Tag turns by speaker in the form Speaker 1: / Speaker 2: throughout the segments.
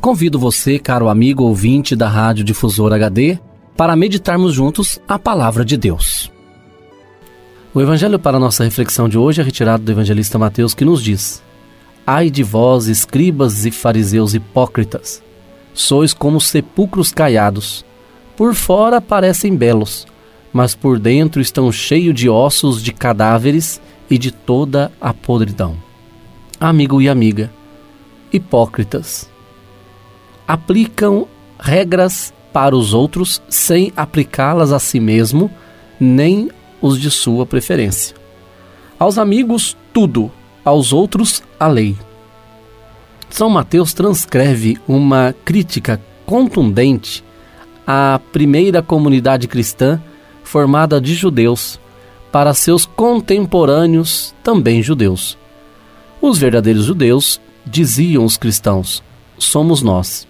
Speaker 1: Convido você, caro amigo ouvinte da Rádio Difusor HD, para meditarmos juntos a palavra de Deus. O evangelho para nossa reflexão de hoje é retirado do evangelista Mateus, que nos diz: Ai de vós, escribas e fariseus hipócritas, sois como sepulcros caiados. Por fora parecem belos, mas por dentro estão cheios de ossos de cadáveres e de toda a podridão. Amigo e amiga, hipócritas, aplicam regras para os outros sem aplicá-las a si mesmo, nem os de sua preferência. Aos amigos, tudo, aos outros, a lei. São Mateus transcreve uma crítica contundente à primeira comunidade cristã formada de judeus para seus contemporâneos, também judeus. Os verdadeiros judeus, diziam os cristãos, somos nós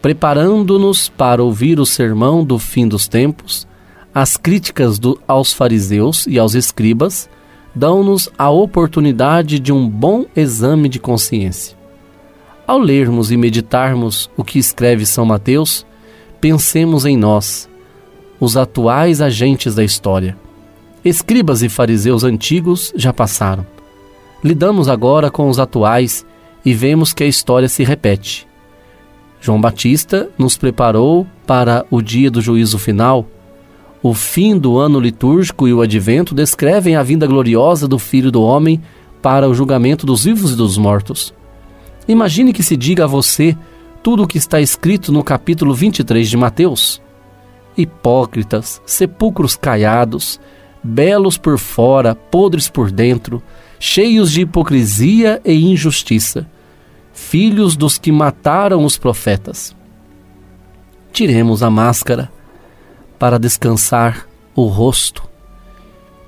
Speaker 1: preparando-nos para ouvir o sermão do fim dos tempos, as críticas do, aos fariseus e aos escribas dão-nos a oportunidade de um bom exame de consciência. Ao lermos e meditarmos o que escreve São Mateus, pensemos em nós, os atuais agentes da história. Escribas e fariseus antigos já passaram. Lidamos agora com os atuais e vemos que a história se repete. João Batista nos preparou para o dia do juízo final. O fim do ano litúrgico e o advento descrevem a vinda gloriosa do Filho do Homem para o julgamento dos vivos e dos mortos. Imagine que se diga a você tudo o que está escrito no capítulo 23 de Mateus. Hipócritas, sepulcros caiados, belos por fora, podres por dentro, cheios de hipocrisia e injustiça filhos dos que mataram os profetas. Tiremos a máscara para descansar o rosto.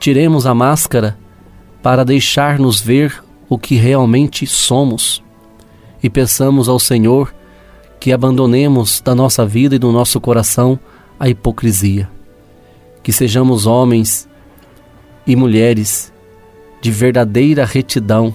Speaker 1: Tiremos a máscara para deixar-nos ver o que realmente somos. E peçamos ao Senhor que abandonemos da nossa vida e do nosso coração a hipocrisia. Que sejamos homens e mulheres de verdadeira retidão